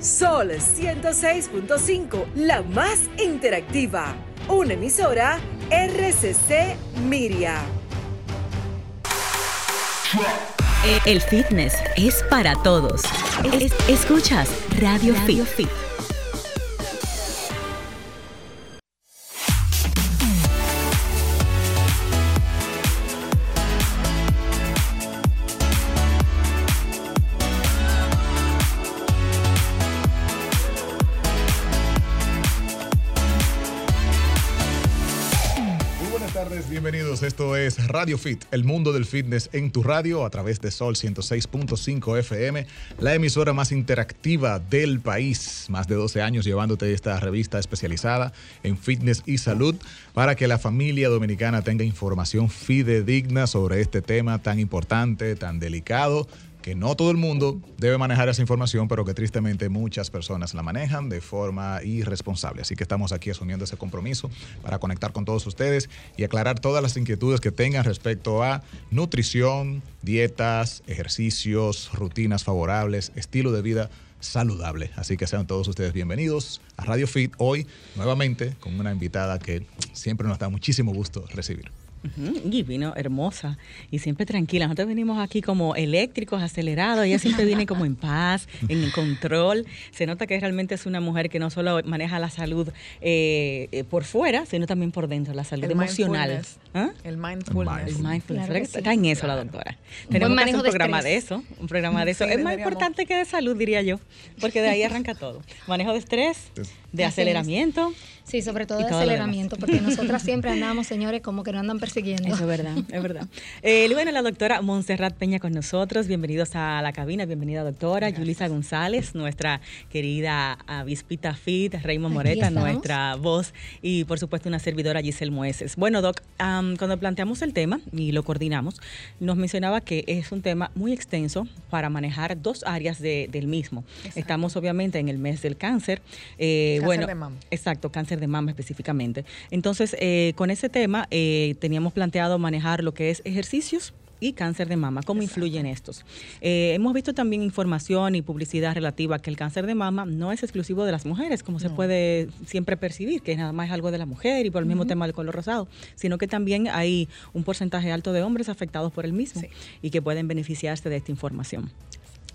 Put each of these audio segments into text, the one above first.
Sol 106.5, la más interactiva. Una emisora RCC Miria. El fitness es para todos. escuchas Radio, Radio Fit. Radio Fit, el mundo del fitness en tu radio a través de Sol 106.5 FM, la emisora más interactiva del país. Más de 12 años llevándote esta revista especializada en fitness y salud para que la familia dominicana tenga información fidedigna sobre este tema tan importante, tan delicado no todo el mundo debe manejar esa información, pero que tristemente muchas personas la manejan de forma irresponsable. Así que estamos aquí asumiendo ese compromiso para conectar con todos ustedes y aclarar todas las inquietudes que tengan respecto a nutrición, dietas, ejercicios, rutinas favorables, estilo de vida saludable. Así que sean todos ustedes bienvenidos a Radio Fit hoy nuevamente con una invitada que siempre nos da muchísimo gusto recibir. Y vino hermosa y siempre tranquila. Nosotros venimos aquí como eléctricos, acelerados. Ella siempre viene como en paz, en control. Se nota que realmente es una mujer que no solo maneja la salud eh, eh, por fuera, sino también por dentro, la salud emocional. ¿Ah? El mindfulness. El mindfulness. Está en eso la doctora. Tenemos que hacer un programa de, eso. Un programa de eso. es más importante que de salud, diría yo, porque de ahí arranca todo. Manejo de estrés, de aceleramiento. Sí, sobre todo de aceleramiento, porque nosotras siempre andamos, señores, como que no andan persiguiendo. Eso es verdad, es verdad. Eh, bueno, la doctora Montserrat Peña con nosotros. Bienvenidos a la cabina, bienvenida doctora. Yulisa González, nuestra querida avispita fit, Raymond Moreta, nuestra voz, y por supuesto una servidora Giselle Mueces. Bueno, Doc, cuando planteamos el tema y lo coordinamos, nos mencionaba que es un tema muy extenso para manejar dos áreas del mismo. Estamos obviamente en el mes del cáncer. Eh, cáncer bueno, de mama. Exacto, cáncer de mama específicamente. Entonces, eh, con ese tema eh, teníamos planteado manejar lo que es ejercicios y cáncer de mama, cómo influyen estos. Eh, hemos visto también información y publicidad relativa a que el cáncer de mama no es exclusivo de las mujeres, como se puede siempre percibir, que nada más es algo de la mujer y por el mismo tema del color rosado, sino que también hay un porcentaje alto de hombres afectados por el mismo y que pueden beneficiarse de esta información.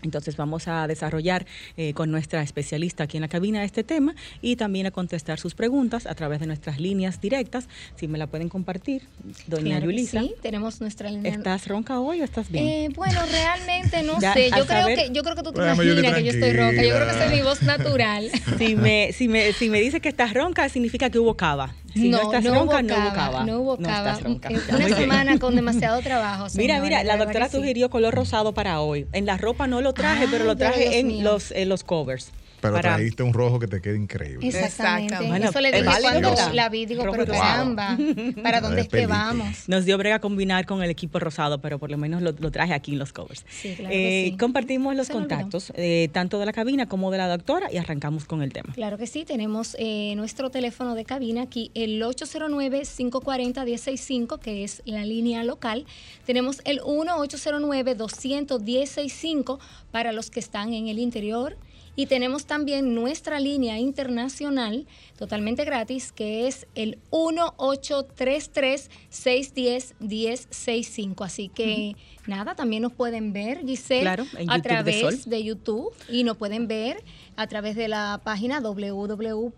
Entonces vamos a desarrollar eh, con nuestra especialista aquí en la cabina este tema y también a contestar sus preguntas a través de nuestras líneas directas. Si me la pueden compartir, doña Yulisa. Sí, tenemos nuestra línea. ¿Estás ronca hoy o estás bien? Eh, bueno, realmente no sé. Yo creo, que, yo creo que tú te imaginas que yo estoy ronca. Yo creo que esa es mi voz natural. si, me, si, me, si me dice que estás ronca, significa que hubo cava. Si no, estás ronca, no hubo cava. No hubo cava. Una semana con demasiado trabajo. Mira, mira, la, doctora sugirió color rosado para hoy. En la ropa no lo traje, pero lo traje en los, en los covers. Pero trajiste un rojo que te queda increíble. Exactamente. Eso le dije cuando la vi, digo, pero caramba, ¿para dónde es que vamos? Nos dio brega combinar con el equipo rosado, pero por lo menos lo, traje aquí en los covers. Sí, claro eh, Compartimos los contactos, eh, tanto de la cabina como de la doctora, y arrancamos con el tema. Claro que sí, tenemos eh, nuestro teléfono de cabina aquí, el 809-540-165, que es la línea local. Tenemos el 1-809-210-65 para los que están en el interior y tenemos también nuestra línea internacional totalmente gratis, que es el 1833-610-1065. Así que nada, también nos pueden ver, Giselle, a través de, YouTube y nos pueden ver a través de la página www.solfm.com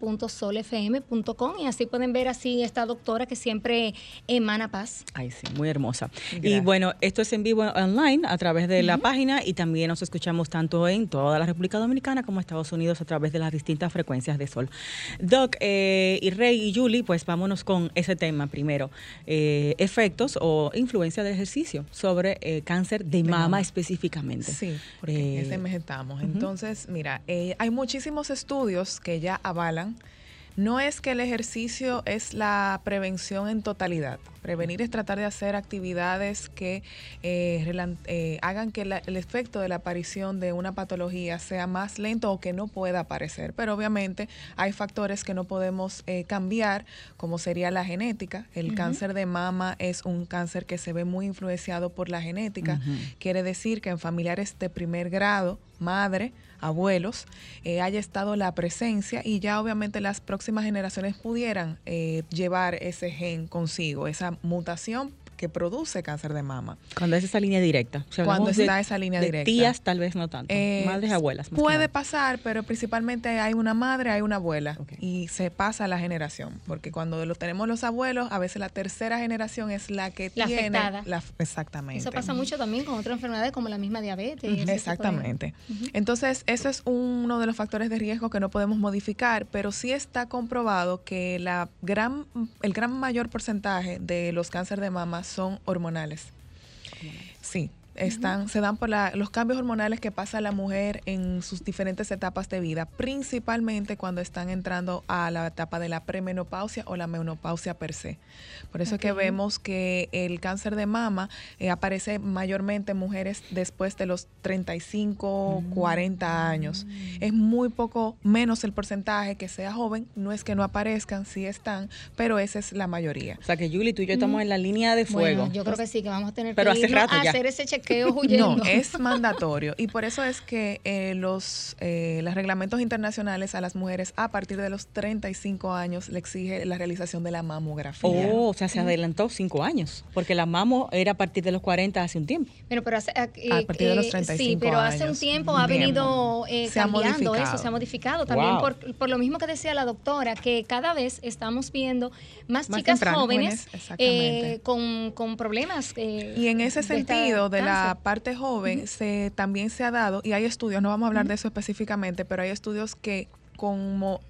y así pueden ver así esta doctora que siempre emana paz. Ay, sí, muy hermosa. Y bueno, esto es en vivo online a través de la página y también nos escuchamos tanto en toda la República Dominicana como Estados Unidos a través de las distintas frecuencias de sol. Doc, eh, y Rey y Julie, pues vámonos con ese tema primero. Eh, efectos o influencia del ejercicio sobre eh, cáncer de, mama, específicamente. Sí, porque ese mes estamos. Entonces, mira, hay muchísimos estudios que ya avalan no es que el ejercicio es la prevención en totalidad. Prevenir es tratar de hacer actividades que eh, eh, hagan que el efecto de la aparición de una patología sea más lento o que no pueda aparecer. Pero obviamente hay factores que no podemos eh, cambiar, como sería la genética. El cáncer de mama es un cáncer que se ve muy influenciado por la genética. Quiere decir que en familiares de primer grado madre, abuelos, eh, haya estado la presencia y ya obviamente las próximas generaciones pudieran eh, llevar ese gen consigo, esa mutación que produce cáncer de mama. Cuando es esa línea directa. Cuando está esa línea de directa. Tías tal vez no tanto. Eh, madres y abuelas. Puede pasar, pero principalmente hay una madre, hay una abuela. Y se pasa la generación. Porque cuando lo tenemos los abuelos, a veces la tercera generación es la que tiene. La, exactamente. Eso pasa mucho también con otras enfermedades como la misma diabetes. Exactamente. Entonces, eso es uno de los factores de riesgo que no podemos modificar, pero sí está comprobado que la gran, el gran mayor porcentaje de los cánceres de mama son hormonales. Sí, están, se dan por los cambios hormonales que pasa la mujer en sus diferentes etapas de vida, principalmente cuando están entrando a la etapa de la premenopausia o la menopausia per se. Por eso es que vemos que el cáncer de mama eh, aparece mayormente en mujeres después de los 35, 40 mm. años. Es muy poco menos el porcentaje que sea joven, no es que no aparezcan, sí están, pero esa es la mayoría. O sea que Julie, tú y yo estamos en la línea de fuego. yo creo que sí, que vamos a tener que hacer ese no, es mandatorio. Y por eso es que eh, los, eh, los reglamentos internacionales a las mujeres a partir de los 35 años le exige la realización de la mamografía. Oh, o sea, se adelantó cinco años, porque la mamo era a partir de los 40 hace un tiempo. Pero, pero hace, eh, a partir de los 35 Sí, pero hace un tiempo ha venido cambiando eso, se ha modificado también por, lo mismo que decía la doctora, que cada vez estamos viendo más, chicas jóvenes, con, con, problemas. y en ese sentido de la la parte joven se, también se ha dado, y hay estudios, no vamos a hablar de eso específicamente, pero hay estudios que como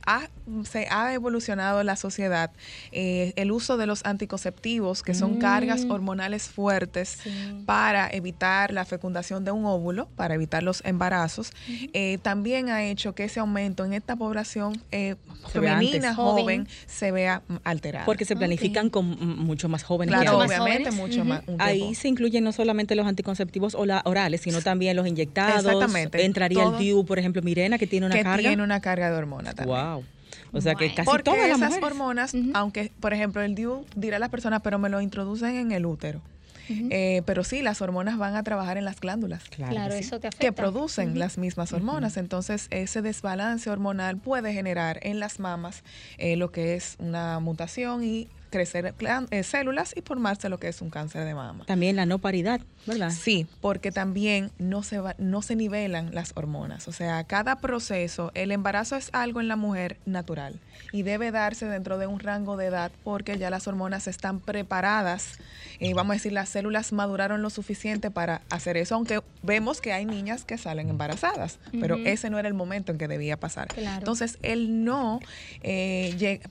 se ha evolucionado la sociedad, eh, el uso de los anticonceptivos, que son cargas mm. hormonales fuertes para evitar la fecundación de un óvulo, para evitar los embarazos, eh, también ha hecho que ese aumento en esta población eh, femenina joven, se vea alterada. Porque se planifican con mucho más jóvenes. Claro, obviamente, mucho más. Ahí se incluyen no solamente los anticonceptivos orales, sino también los inyectados. Exactamente. Entraría el DIU, por ejemplo, Mirena, que tiene una carga. Que tiene una carga de hormona también. Wow. O sea que casi Porque todas las esas hormonas, aunque, por ejemplo, el DIU dirá a las personas, pero me lo introducen en el útero. Eh, pero sí, las hormonas van a trabajar en las glándulas. Claro, eso te afecta. Que producen las mismas hormonas. Entonces, ese desbalance hormonal puede generar en las mamas eh, lo que es una mutación y crecer eh, células y formarse lo que es un cáncer de mama. También la no paridad, ¿verdad? Sí, porque también no se, va, no se nivelan las hormonas. O sea, cada proceso, el embarazo es algo en la mujer natural y debe darse dentro de un rango de edad porque ya las hormonas están preparadas y vamos a decir, las células maduraron lo suficiente para hacer eso, aunque vemos que hay niñas que salen embarazadas, pero ese no era el momento en que debía pasar. Entonces, el no eh, llega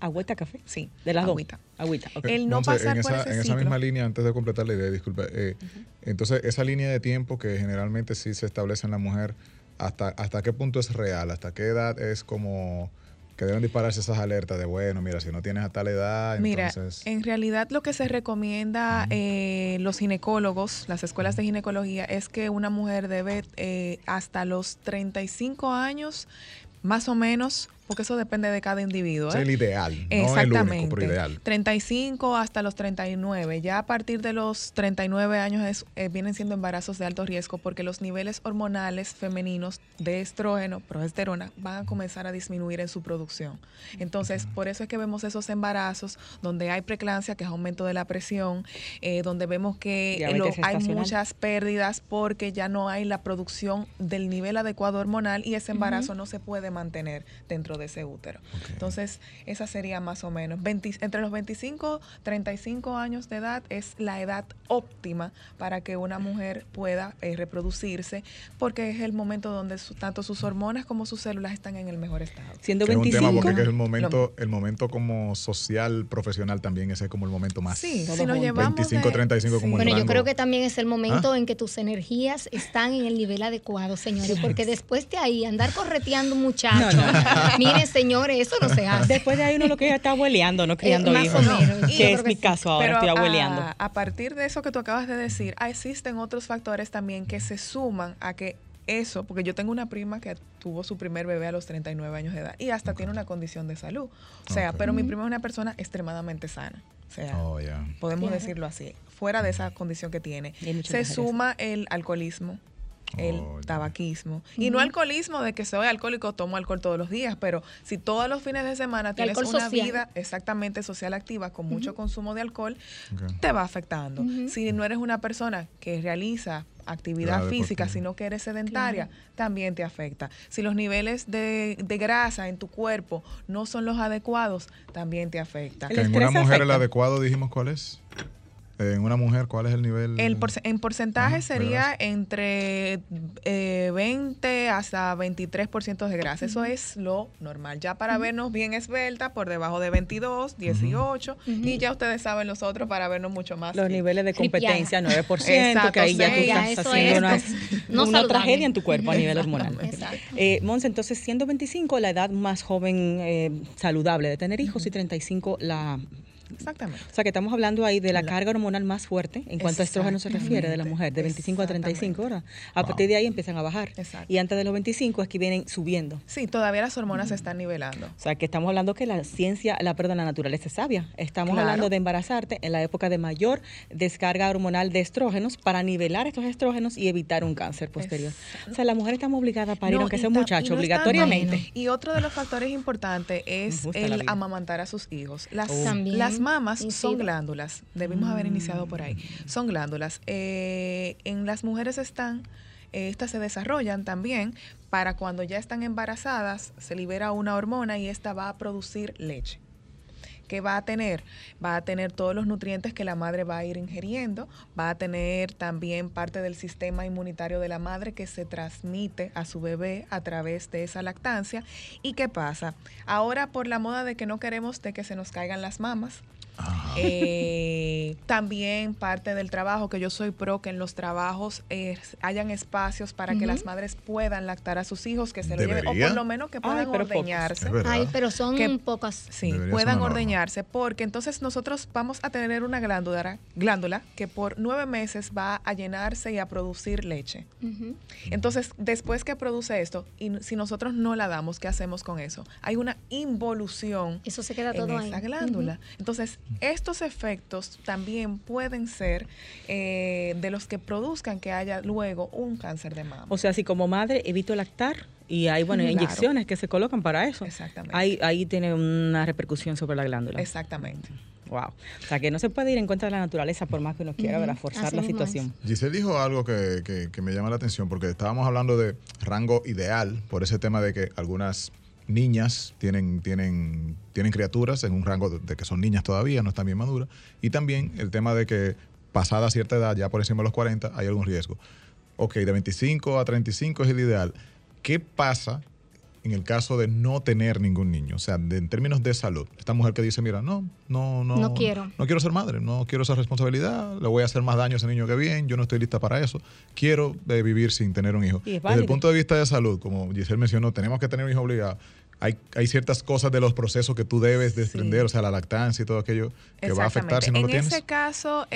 ¿Agüita café? Sí. De las agüita. Agüita. El no pasar en esa, en esa misma línea, antes de completar la idea, disculpe. Eh, entonces, esa línea de tiempo que generalmente sí se establece en la mujer, ¿hasta, ¿hasta qué punto es real? ¿Hasta qué edad es como que deben dispararse esas alertas de, bueno, mira, si no tienes a tal edad, mira, entonces... en realidad lo que se recomienda eh, los ginecólogos, las escuelas de ginecología, es que una mujer debe eh, hasta los 35 años, más o menos, porque eso depende de cada individuo. Es el ¿eh? ideal, Exactamente. no el único, pero ideal. 35 hasta los 39. Ya a partir de los 39 años eh, vienen siendo embarazos de alto riesgo porque los niveles hormonales femeninos de estrógeno, progesterona, van a comenzar a disminuir en su producción. Entonces, por eso es que vemos esos embarazos donde hay preclancia, que es aumento de la presión, eh, donde vemos que hay muchas pérdidas porque ya no hay la producción del nivel adecuado hormonal y ese embarazo no se puede mantener dentro de ese útero. Entonces, esa sería más o menos. entre los 25 35 años de edad es la edad óptima para que una mujer pueda eh, reproducirse, porque es el momento donde tanto sus hormonas como sus células están en el mejor estado. Siendo 25. Es un tema porque es el momento, el momento como social, profesional también, ese es como el momento más. Sí, si nos llevamos 25, 35 como Bueno, yo creo que también es el momento ¿Ah? en que tus energías están en el nivel adecuado, señores, porque después de ahí andar correteando muchachos, Mire, señores, eso no se hace. Después de ahí uno lo que está abueleando, no criando eh, hijos. Que es mi caso ahora, estoy abueleando. A, partir de eso que tú acabas de decir, existen otros factores también que se suman a que eso, porque yo tengo una prima que tuvo su primer bebé a los 39 años de edad y hasta tiene una condición de salud. O sea, pero mi prima es una persona extremadamente sana. O sea, oh, podemos decirlo así. Fuera de esa condición que tiene. Se suma el alcoholismo, el tabaquismo. Y no alcoholismo de que soy alcohólico, tomo alcohol todos los días, pero si todos los fines de semana tienes una vida exactamente social activa con mucho consumo de alcohol, te va afectando. Si no eres una persona que realiza actividad física, sino que eres sedentaria, también te afecta. Si los niveles de, grasa en tu cuerpo no son los adecuados, también te afecta. En una mujer el adecuado dijimos cuál es. En una mujer, ¿cuál es el nivel? en porcentaje sería entre 20 eh, hasta 23% de grasa. Eso es lo normal. Ya para vernos bien esbelta, por debajo de 22, 18. Y ya ustedes saben los otros para vernos mucho más. Los niveles de competencia, 9%, que ahí ya tú estás haciendo una, tragedia en tu cuerpo a nivel hormonal. Eh, Monse, entonces, siendo 25 la edad más joven eh, saludable de tener hijos y 35 la Exactamente. O sea, que estamos hablando ahí de la carga hormonal más fuerte en cuanto a estrógeno se refiere de la mujer, de 25 a 35 horas. A partir de ahí empiezan a bajar. Y antes de los 25 es que vienen subiendo. Sí, todavía las hormonas se están nivelando. O sea, que estamos hablando que la ciencia, la perdón, la naturaleza es sabia. Estamos hablando de embarazarte en la época de mayor descarga hormonal de estrógenos para nivelar estos estrógenos y evitar un cáncer posterior. O sea, la mujer estamos obligada a parir, aunque sea un muchacho, obligatoriamente. Y otro de los factores importantes es el amamantar a sus hijos. Las, las mamas son glándulas, debimos haber iniciado por ahí. Son glándulas. Eh, en las mujeres están, eh, estas se desarrollan también para cuando ya están embarazadas, se libera una hormona y esta va a producir leche. ¿Qué va a tener? Va a tener todos los nutrientes que la madre va a ir ingiriendo, va a tener también parte del sistema inmunitario de la madre que se transmite a su bebé a través de esa lactancia. ¿Y qué pasa? Ahora por la moda de que no queremos de que se nos caigan las mamas, eh, también parte del trabajo, que yo soy pro, que en los trabajos eh, hayan espacios para que las madres puedan lactar a sus hijos, que se lo lleven, o por lo menos que puedan ordeñarse. Ay, pero son pocas. Sí, puedan ordeñarse, porque entonces nosotros vamos a tener una glándula, glándula que por nueve meses va a llenarse y a producir leche. Entonces, después que produce esto, y si nosotros no la damos, ¿qué hacemos con eso? Hay una involución eso se queda todo en esa glándula. Entonces, estos efectos también pueden ser eh, de los que produzcan que haya luego un cáncer de mama. O sea, si como madre evito lactar y hay bueno, inyecciones que se colocan para eso. Exactamente. Ahí, ahí tiene una repercusión sobre la glándula. Exactamente. Wow. O sea, que no se puede ir en contra de la naturaleza por más que uno quiera, forzar la situación. Giselle dijo algo que, que, me llama la atención porque estábamos hablando de rango ideal por ese tema de que algunas niñas tienen, tienen, tienen criaturas en un rango de, que son niñas todavía, no están bien maduras. Y también el tema de que pasada cierta edad, ya por encima de los 40, hay algún riesgo. Ok, de 25 a 35 es el ideal. ¿Qué pasa en el caso de no tener ningún niño? O sea, en términos de salud. Esta mujer que dice, mira, no, no, no. No quiero. No quiero ser madre, no quiero esa responsabilidad, le voy a hacer más daño a ese niño que bien, yo no estoy lista para eso. Quiero eh, vivir sin tener un hijo. Desde el punto de vista de salud, como Giselle mencionó, tenemos que tener un hijo obligado hay, hay ciertas cosas de los procesos que tú debes desprender, o sea, la lactancia y todo aquello que va a afectar si no lo tienes. En ese caso,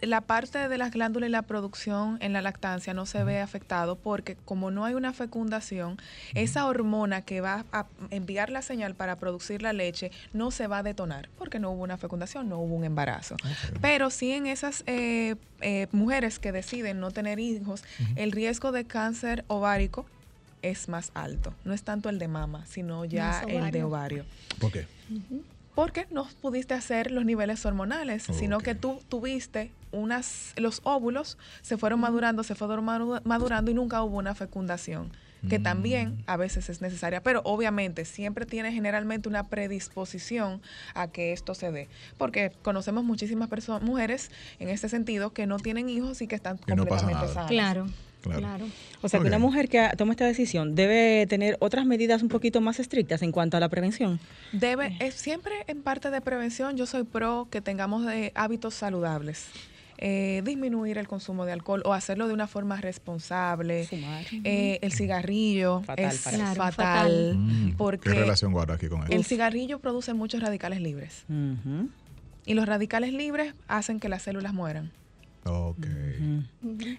la parte de las glándulas y la producción en la lactancia no se ve afectado porque como no hay una fecundación, esa hormona que va a enviar la señal para producir la leche no se va a detonar porque no hubo una fecundación, no hubo un embarazo. Pero sí en esas eh, eh, mujeres que deciden no tener hijos, el riesgo de cáncer ovárico es más alto. No es tanto el de mama, sino ya el de ovario. ¿Por qué? Porque no pudiste hacer los niveles hormonales, sino que tú tuviste unas, los óvulos se fueron madurando, se fueron madurando y nunca hubo una fecundación que también mm. a veces es necesaria, pero obviamente siempre tiene generalmente una predisposición a que esto se dé, porque conocemos muchísimas personas, mujeres en este sentido que no tienen hijos y que están completamente sanas. Claro. Claro. O sea, que una mujer que toma esta decisión debe tener otras medidas un poquito más estrictas en cuanto a la prevención. Debe, es siempre en parte de prevención, yo soy pro que tengamos de hábitos saludables. Eh, disminuir el consumo de alcohol o hacerlo de una forma responsable. Eh, el cigarrillo es fatal. Mm, porque ¿Qué relación guarda aquí con eso? El cigarrillo produce muchos radicales libres. Y los radicales libres hacen que las células mueran. Ok.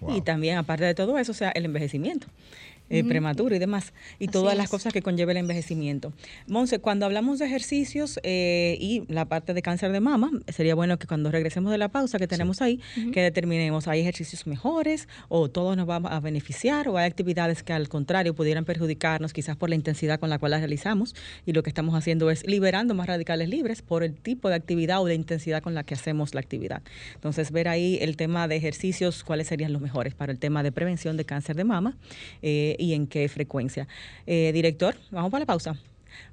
Y también, aparte de todo eso, o sea, el envejecimiento. Eh, prematuro y demás, y todas las cosas que conlleva el envejecimiento. Monse, cuando hablamos de ejercicios eh, y la parte de cáncer de mama, sería bueno que cuando regresemos de la pausa que tenemos ahí, que determinemos, ¿hay ejercicios mejores o todos nos vamos a beneficiar o hay actividades que al contrario pudieran perjudicarnos quizás por la intensidad con la cual las realizamos y lo que estamos haciendo es liberando más radicales libres por el tipo de actividad o de intensidad con la que hacemos la actividad. Entonces, ver ahí el tema de ejercicios, cuáles serían los mejores para el tema de prevención de cáncer de mama. Eh, y en qué frecuencia. Eh, director, vamos para la pausa.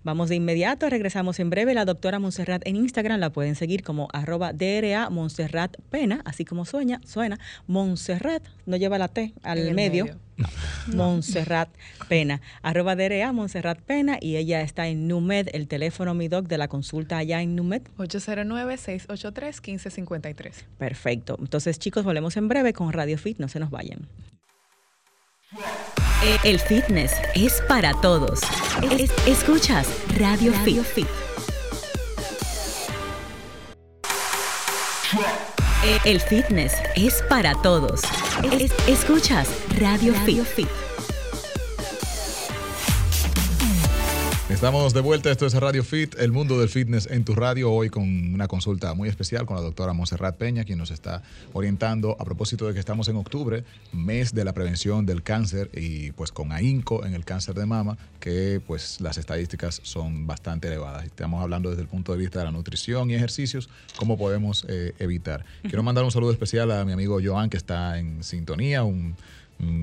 Vamos de inmediato, regresamos en breve. La doctora Montserrat en Instagram la pueden seguir como arroba DRA Montserrat Pena, así como sueña, suena. Montserrat, no lleva la T al medio. Montserrat Pena, arroba DRA Montserrat Pena y ella está en NUMED, el teléfono mi doc de la consulta allá en NUMED. 809-683-1553. Perfecto. Entonces chicos, volvemos en breve con Radio Fit, no se nos vayan. El fitness es para todos. escuchas Radio, Fit. El fitness es para todos. escuchas Radio, Fit. Estamos de vuelta, esto es Radio Fit, el mundo del fitness en tu radio, hoy con una consulta muy especial con la doctora Monserrat Peña, quien nos está orientando a propósito de que estamos en octubre, mes de la prevención del cáncer y pues con AINCO en el cáncer de mama, que pues las estadísticas son bastante elevadas. Estamos hablando desde el punto de vista de la nutrición y ejercicios, cómo podemos eh, evitar. Quiero mandar un saludo especial a mi amigo Joan, que está en sintonía, un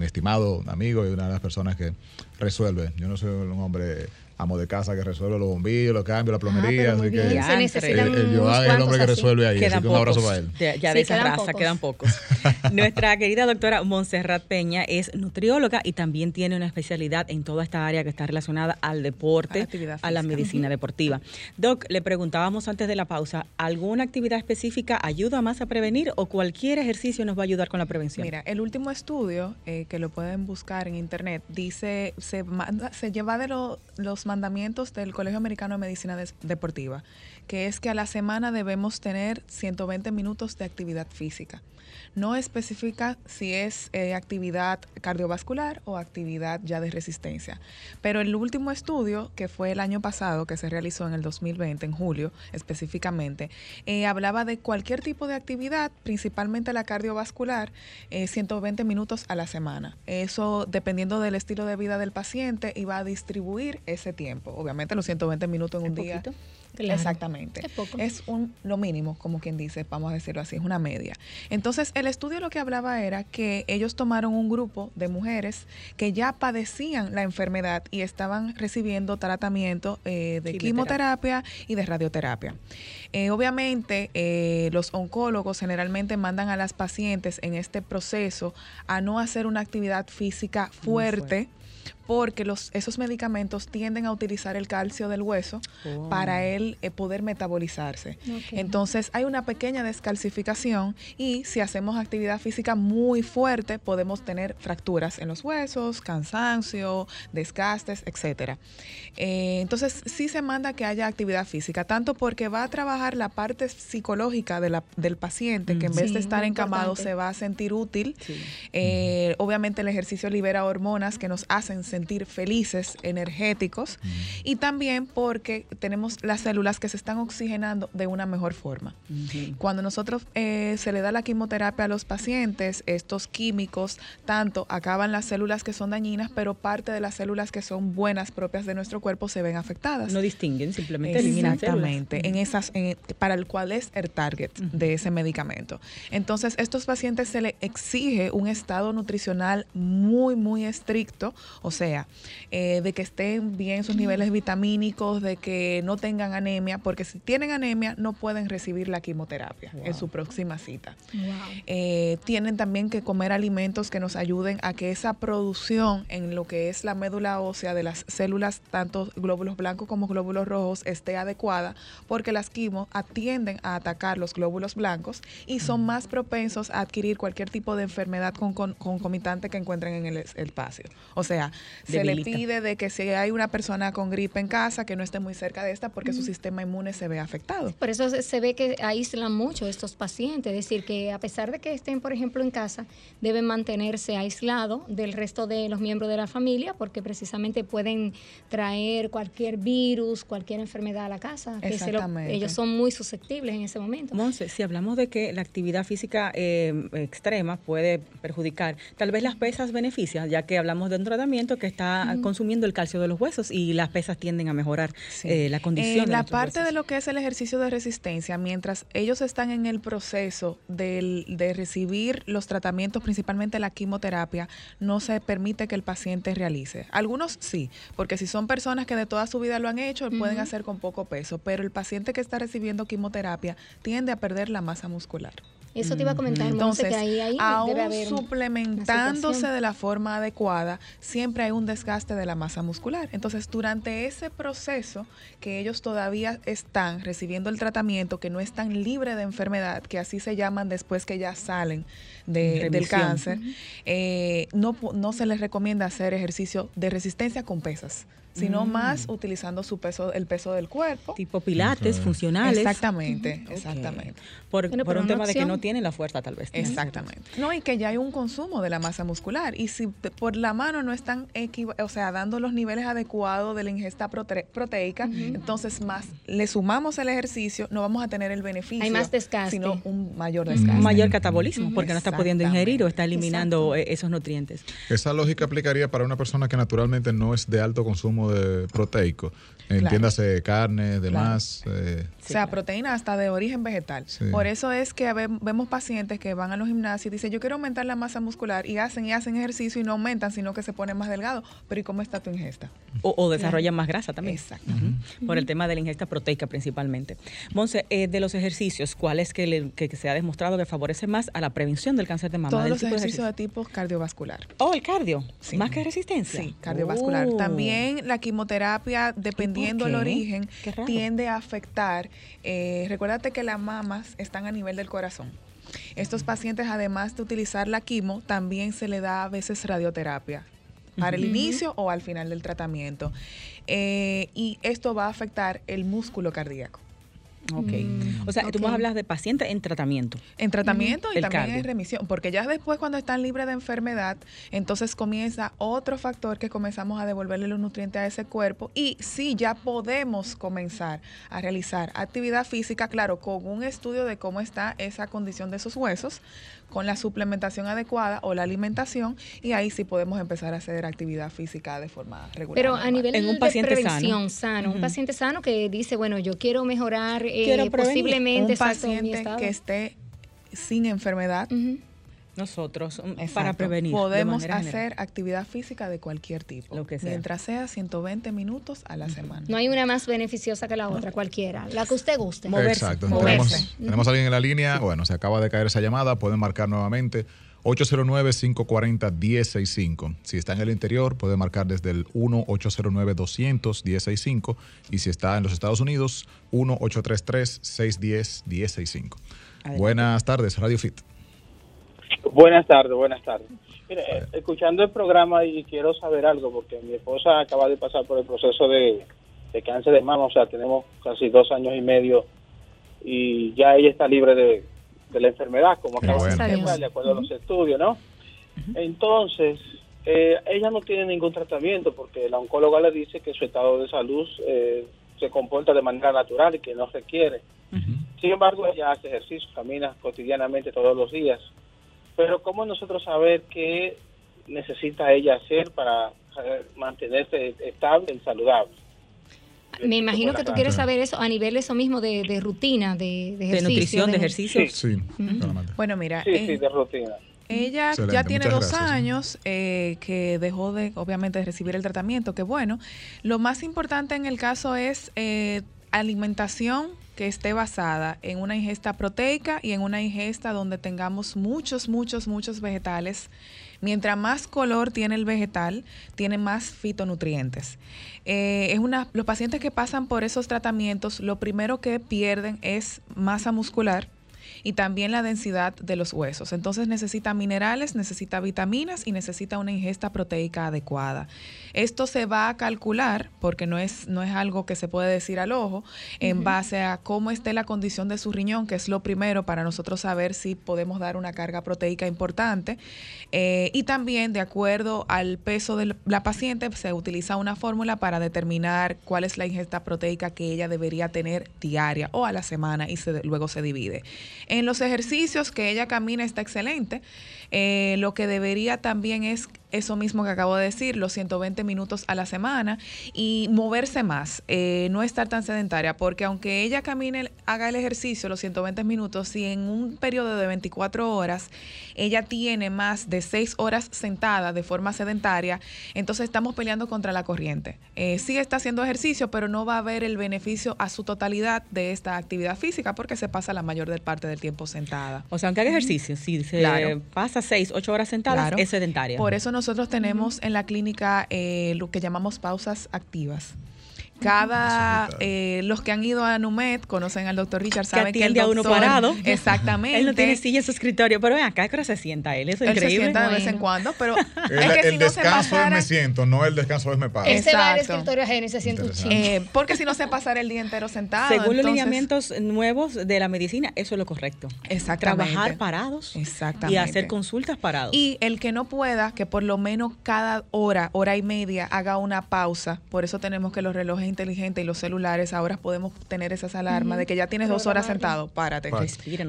estimado amigo y una de las personas que resuelve. Yo no soy un hombre amo de casa que resuelve los bombillos, los cambios, la ah, plomería. así que se necesitan el, el Joan es el hombre que resuelve ahí. así que un abrazo para él. Ya, de esa raza quedan pocos. Nuestra querida doctora Montserrat Peña es nutrióloga y también tiene una especialidad en toda esta área que está relacionada al deporte, a, la medicina deportiva. Doc, le preguntábamos antes de la pausa, ¿alguna actividad específica ayuda más a prevenir o cualquier ejercicio nos va a ayudar con la prevención? Mira, el último estudio eh, que lo pueden buscar en internet dice, se, se lleva de los mandamientos del Colegio Americano de Medicina Deportiva, que es que a la semana debemos tener 120 minutos de actividad física. No especifica si es eh, actividad cardiovascular o actividad ya de resistencia. Pero el último estudio, que fue el año pasado, que se realizó en el 2020, en julio específicamente, eh, hablaba de cualquier tipo de actividad, principalmente la cardiovascular, 120 eh, minutos a la semana. Eso, dependiendo del estilo de vida del paciente, iba a distribuir ese tiempo. Obviamente los 120 minutos en un día. Exactamente. Es, un, lo mínimo, como quien dice, vamos a decirlo así, es una media. Entonces, el estudio lo que hablaba era que ellos tomaron un grupo de mujeres que ya padecían la enfermedad y estaban recibiendo tratamiento eh, de quimioterapia y de radioterapia. Eh, obviamente, eh, los oncólogos generalmente mandan a las pacientes en este proceso a no hacer una actividad física fuerte porque los, esos medicamentos tienden a utilizar el calcio del hueso oh. para él eh, poder metabolizarse. Entonces hay una pequeña descalcificación y si hacemos actividad física muy fuerte podemos tener fracturas en los huesos, cansancio, desgastes, etc. Eh, entonces sí se manda que haya actividad física, tanto porque va a trabajar la parte psicológica de la, del paciente, que en vez de estar encamado se va a sentir útil. Eh, obviamente el ejercicio libera hormonas que nos hacen sentir sentir felices, energéticos, y también porque tenemos las células que se están oxigenando de una mejor forma. Cuando nosotros eh, se le da la quimioterapia a los pacientes, estos químicos tanto acaban las células que son dañinas, pero parte de las células que son buenas propias de nuestro cuerpo se ven afectadas. No distinguen, simplemente eliminan Exactamente, en esas, para el cual es el target de ese medicamento. Entonces, estos pacientes se les exige un estado nutricional muy, muy estricto, o sea, eh, de que estén bien sus niveles vitamínicos, de que no tengan anemia, porque si tienen anemia no pueden recibir la quimioterapia en su próxima cita. Eh, tienen también que comer alimentos que nos ayuden a que esa producción en lo que es la médula ósea de las células, tanto glóbulos blancos como glóbulos rojos, esté adecuada, porque las quimos atienden a atacar los glóbulos blancos y son más propensos a adquirir cualquier tipo de enfermedad concomitante que encuentren en el espacio. O sea, se le pide de que si hay una persona con gripe en casa, que no esté muy cerca de esta porque su sistema inmune se ve afectado. Por eso se ve que aíslan mucho estos pacientes, es decir, que a pesar de que estén, por ejemplo, en casa, deben mantenerse aislados del resto de los miembros de la familia porque precisamente pueden traer cualquier virus, cualquier enfermedad a la casa, que ellos son muy susceptibles en ese momento. Monse, si hablamos de que la actividad física eh, extrema puede perjudicar, tal vez las pesas benefician, ya que hablamos de un tratamiento que está consumiendo el calcio de los huesos y las pesas tienden a mejorar eh, la condición. En la parte de lo que es el ejercicio de resistencia, mientras ellos están en el proceso de recibir los tratamientos, principalmente la quimioterapia, no se permite que el paciente realice. Algunos sí, porque si son personas que de toda su vida lo han hecho, pueden hacer con poco peso, pero el paciente que está recibiendo quimioterapia tiende a perder la masa muscular. Eso te iba a comentar, entonces, que ahí, ahí aún suplementándose de la forma adecuada, siempre hay un desgaste de la masa muscular. Entonces, durante ese proceso que ellos todavía están recibiendo el tratamiento, que no están libres de enfermedad, que así se llaman después que ya salen del cáncer, eh, no, no se les recomienda hacer ejercicio de resistencia con pesas sino mm. más utilizando su peso, el peso del cuerpo. Tipo pilates, funcionales. Exactamente, exactamente. Por, un tema de que no tiene la fuerza tal vez. Exactamente. No, y que ya hay un consumo de la masa muscular. Y si por la mano no están, o sea, dando los niveles adecuados de la ingesta proteica, entonces más le sumamos el ejercicio, no vamos a tener el beneficio. Hay más desgaste. Sino un mayor desgaste. Un mayor catabolismo, porque no está pudiendo ingerir o está eliminando eh, esos nutrientes. Esa lógica aplicaría para una persona que naturalmente no es de alto consumo de proteico. Entiéndase carne, demás. Eh, o sea, proteína hasta de origen vegetal. Por eso es que vemos pacientes que van a los gimnasios y dicen, yo quiero aumentar la masa muscular y hacen y hacen ejercicio y no aumentan, sino que se ponen más delgado. Pero ¿y cómo está tu ingesta? O, desarrollan más grasa también. Exacto. Por el tema de la ingesta proteica principalmente. Monse, eh, de los ejercicios, ¿cuál es que, se ha demostrado que favorece más a la prevención del cáncer de mama? Todos los ejercicios de, tipo cardiovascular. Oh, el cardio. Más que resistencia. Sí, cardiovascular. Oh. También la quimioterapia, dependiendo del origen, tiende a afectar. Eh, recuérdate que las mamas están a nivel del corazón. Estos pacientes, además de utilizar la quimo, también se le da a veces radioterapia para el inicio o al final del tratamiento. Eh, y esto va a afectar el músculo cardíaco. Ok. Mm, o sea, tú vas a hablar de pacientes en tratamiento. En tratamiento y también en remisión, porque ya después cuando están libres de enfermedad, entonces comienza otro factor que comenzamos a devolverle los nutrientes a ese cuerpo y sí, ya podemos comenzar a realizar actividad física, claro, con un estudio de cómo está esa condición de esos huesos, con la suplementación adecuada o la alimentación y ahí sí podemos empezar a hacer actividad física de forma regular. Pero a nivel en un de paciente prevención sano, un paciente sano que dice, bueno, yo quiero mejorar eh, posiblemente un paciente que esté sin enfermedad nosotros mm, para prevenir. Podemos hacer actividad física de cualquier tipo, lo que sea. mientras sea 120 minutos a la semana. No hay una más beneficiosa que la otra, cualquiera, la que usted guste. Moverse. Exacto. Tenemos, tenemos a alguien en la línea, bueno, se acaba de caer esa llamada, pueden marcar nuevamente. 809-540-1065. Si está en el interior, puede marcar desde el 1-809-200-1065. Y si está en los Estados Unidos, 1-833-610-1065. Buenas tardes, Radio Fit. Buenas tardes, buenas tardes. Mire, eh, escuchando el programa y quiero saber algo, porque mi esposa acaba de pasar por el proceso de, cáncer de mama, o sea, tenemos casi dos años y medio y ya ella está libre de, la enfermedad, como acaba de decir, de acuerdo a los estudios, ¿no? Entonces, eh, ella no tiene ningún tratamiento porque la oncóloga le dice que su estado de salud eh, se comporta de manera natural y que no requiere. Sin embargo, ella hace ejercicio, camina cotidianamente todos los días. Pero ¿cómo nosotros saber qué necesita ella hacer para mantenerse estable y saludable? Me imagino que tú quieres saber eso a nivel eso mismo de, rutina, de, de, ejercicio. De nutrición, de, ejercicio. Sí. Bueno, mira. Sí, sí, eh, de rutina. Ella ya tiene dos años eh, que dejó de, obviamente, de recibir el tratamiento, que bueno. Lo más importante en el caso es eh, alimentación que esté basada en una ingesta proteica y en una ingesta donde tengamos muchos, muchos, muchos vegetales. Mientras más color tiene el vegetal, tiene más fitonutrientes. Eh, es una, los pacientes que pasan por esos tratamientos, lo primero que pierden es masa muscular y también la densidad de los huesos. Entonces necesita minerales, necesita vitaminas y necesita una ingesta proteica adecuada. Esto se va a calcular, porque no es, no es algo que se puede decir al ojo, en base a cómo esté la condición de su riñón, que es lo primero para nosotros saber si podemos dar una carga proteica importante. Eh, y también, de acuerdo al peso de la paciente, se utiliza una fórmula para determinar cuál es la ingesta proteica que ella debería tener diaria o a la semana y se, luego se divide. En los ejercicios que ella camina está excelente. Eh, lo que debería también es eso mismo que acabo de decir, los 120 minutos a la semana y moverse más, eh, no estar tan sedentaria, porque aunque ella camine, haga el ejercicio los 120 minutos, si en un periodo de 24 horas ella tiene más de 6 horas sentada de forma sedentaria, entonces estamos peleando contra la corriente. Eh, sí está haciendo ejercicio, pero no va a ver el beneficio a su totalidad de esta actividad física porque se pasa la mayor parte del tiempo sentada. O sea, aunque haga ejercicio, si se pasa 6, 8 horas sentada, es sedentaria. Por eso nosotros tenemos en la clínica eh, lo que llamamos pausas activas. Cada, eh, los que han ido a Numet conocen al doctor Richard, saben que, el a uno parado. Exactamente. él no tiene silla en su escritorio, pero ven acá, ¿qué se sienta él? Eso es increíble. se sienta de vez en cuando, pero el, es que el si descanso no se es me siento, no el descanso es me paro. Él se va al escritorio ajeno y se siente un eh, Porque si no se pasara el día entero sentado. Según los lineamientos nuevos de la medicina, eso es lo correcto. Exactamente. Trabajar parados Exactamente. y hacer consultas parados. Y el que no pueda, que por lo menos cada hora, hora y media, haga una pausa. Por eso tenemos que los relojes inteligentes y los celulares, ahora podemos tener esas alarmas de que ya tienes dos horas sentado, párate,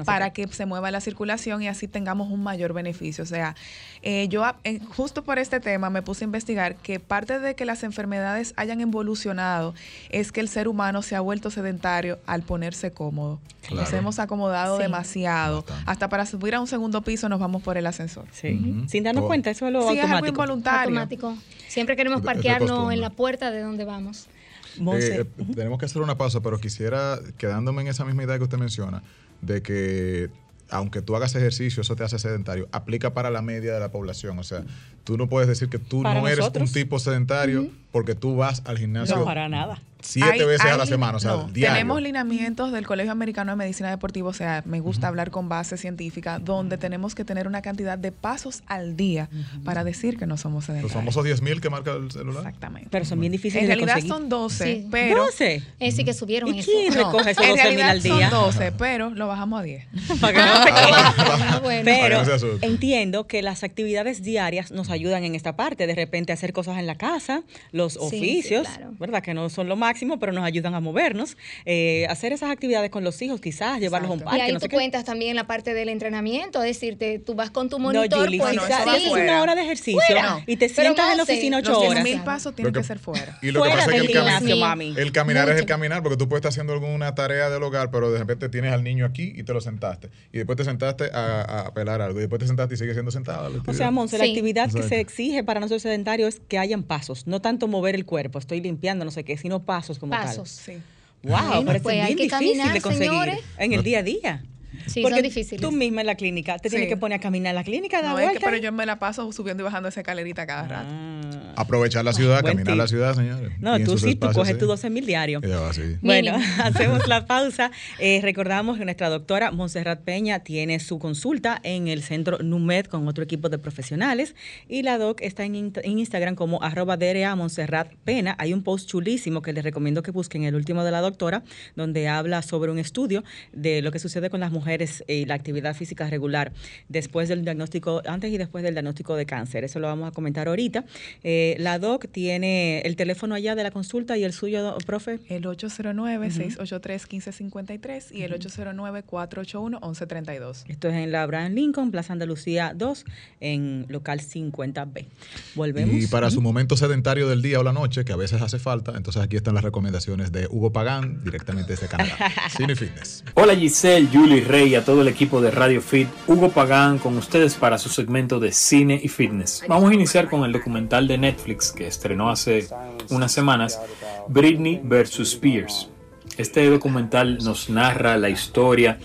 para que se mueva la circulación y así tengamos un mayor beneficio. O sea, eh, yo eh, justo por este tema me puse a investigar que parte de que las enfermedades hayan evolucionado es que el ser humano se ha vuelto sedentario al ponerse cómodo. Nos hemos acomodado demasiado. Hasta para subir a un segundo piso nos vamos por el ascensor. Sin darnos cuenta, eso es lo sí, automático. Es algo involuntario. Automático. Siempre queremos parquearnos en la puerta de donde vamos. Eh, eh, tenemos que hacer una pausa, pero quisiera, quedándome en esa misma idea que usted menciona, de que aunque tú hagas ejercicio, eso te hace sedentario, aplica para la media de la población. O sea, tú no puedes decir que tú no eres un tipo sedentario porque tú vas al gimnasio. No, para nada siete veces a la semana, o sea, Tenemos lineamientos del Colegio Americano de Medicina Deportiva, o sea, me gusta hablar con base científica, donde tenemos que tener una cantidad de pasos al día para decir que no somos sedentarios. Los famosos 10.000 que marca el celular. Exactamente. Pero son bien difíciles En realidad son 12, pero... 12. Es sí que subieron ¿Y quién recoge esos 12.000 al día? son 12, pero lo bajamos a 10. Ah, pero entiendo que las actividades diarias nos ayudan en esta parte, de repente hacer cosas en la casa, los oficios, ¿verdad? Que no son lo más pero nos ayudan a movernos, eh, hacer esas actividades con los hijos, quizás, llevarlos a un parque. Y ahí tú cuentas también la parte del entrenamiento, es decirte, tú vas con tu monitor, no, pues, haces una hora de ejercicio y te sientas en la oficina ocho horas. mil pasos tienen que, ser fuera. Y lo que pasa es que el, el caminar es el caminar, porque tú puedes estar haciendo alguna tarea del hogar, pero de repente tienes al niño aquí y te lo sentaste. Y después te sentaste a, a pelar algo. Y después te sentaste y sigues siendo sentado. O sea, Monse, la actividad que se exige para nosotros sedentarios es que hayan pasos, no tanto mover el cuerpo, estoy limpiando, no sé qué, sino pasos como pasos, sí. Wow, pero pues bien difícil de conseguir en el día a día. Sí, Porque son difíciles. Tú misma en la clínica te tienes que poner a caminar en la clínica, no, vuelta. pero yo me la paso subiendo y bajando esa escalerita cada rato. Ah. Aprovechar la ciudad, caminar la ciudad, señores. No, tú sí, tú coges tus 12 mil diarios. Bueno, hacemos la pausa. Eh, recordamos que nuestra doctora Montserrat Peña tiene su consulta en el centro NUMED con otro equipo de profesionales y la doc está en, Instagram como arroba DRA Montserrat Pena. Hay un post chulísimo que les recomiendo que busquen, el último de la doctora, donde habla sobre un estudio de lo que sucede con las mujeres mujeres y la actividad física regular después del diagnóstico, antes y después del diagnóstico de cáncer. Eso lo vamos a comentar ahorita. Eh, la DOC tiene el teléfono allá de la consulta y el suyo, profe. El 809-683-1553 y el 809-481-1132. Esto es en la Abraham Lincoln, Plaza Andalucía 2, en local 50B. Volvemos. Y para su momento sedentario del día o la noche, que a veces hace falta, entonces aquí están las recomendaciones de Hugo Pagán, directamente desde Canadá. Cine Fitness. Hola Giselle, Julie y a todo el equipo de Radio Fit, Hugo Pagán con ustedes para su segmento de cine y fitness. Vamos a iniciar con el documental de Netflix que estrenó hace unas semanas, Britney vs. Spears. Este documental nos narra la historia